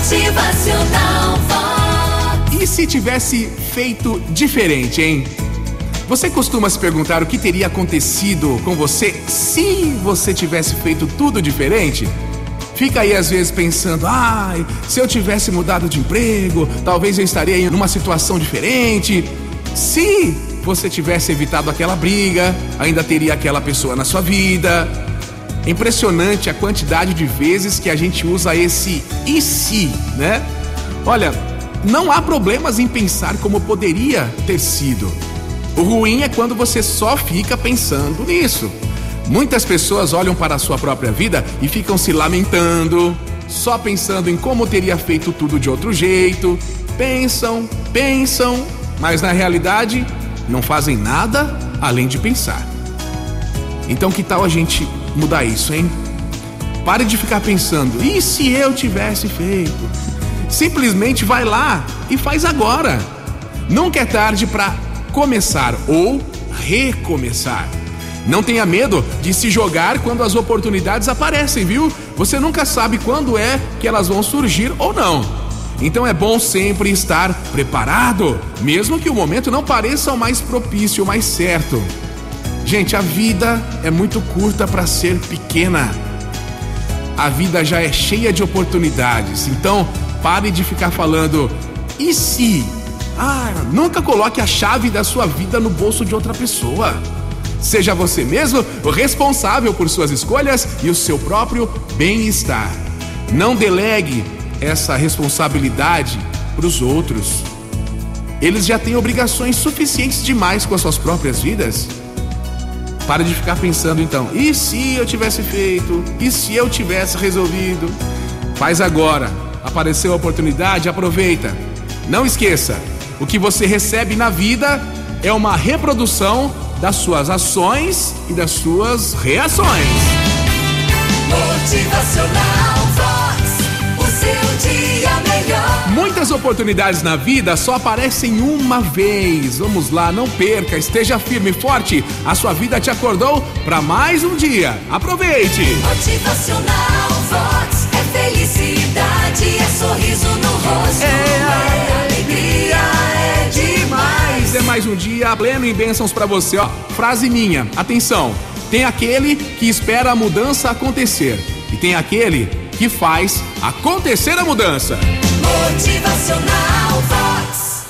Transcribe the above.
Motivacional Vox. E se tivesse feito diferente, hein? Você costuma se perguntar o que teria acontecido com você se você tivesse feito tudo diferente? Fica aí às vezes pensando, ai, se eu tivesse mudado de emprego, talvez eu estaria em uma situação diferente. Se você tivesse evitado aquela briga, ainda teria aquela pessoa na sua vida. É impressionante a quantidade de vezes que a gente usa esse e se, né? Olha, não há problemas em pensar como poderia ter sido. O ruim é quando você só fica pensando nisso. Muitas pessoas olham para a sua própria vida e ficam se lamentando, só pensando em como teria feito tudo de outro jeito. Pensam, pensam, mas na realidade não fazem nada além de pensar. Então, que tal a gente mudar isso, hein? Pare de ficar pensando, e se eu tivesse feito? Simplesmente vai lá e faz agora. Nunca é tarde para começar ou recomeçar. Não tenha medo de se jogar quando as oportunidades aparecem, viu? Você nunca sabe quando é que elas vão surgir ou não. Então é bom sempre estar preparado, mesmo que o momento não pareça o mais propício, o mais certo. Gente, a vida é muito curta para ser pequena. A vida já é cheia de oportunidades. Então, pare de ficar falando e se? Ah, nunca coloque a chave da sua vida no bolso de outra pessoa. Seja você mesmo responsável por suas escolhas e o seu próprio bem-estar. Não delegue essa responsabilidade para os outros. Eles já têm obrigações suficientes demais com as suas próprias vidas. Pare de ficar pensando então, e se eu tivesse feito? E se eu tivesse resolvido? Faz agora. Apareceu a oportunidade, aproveita. Não esqueça, o que você recebe na vida é uma reprodução das suas ações e das suas reações. Motivacional Muitas oportunidades na vida só aparecem uma vez. Vamos lá, não perca, esteja firme e forte. A sua vida te acordou para mais um dia. Aproveite! Motivacional Vox. É felicidade, é sorriso no rosto. É, alegria, é demais. É mais um dia pleno em bênçãos para você. Ó, frase minha, atenção. Tem aquele que espera a mudança acontecer e tem aquele que faz acontecer a mudança. Motivacional.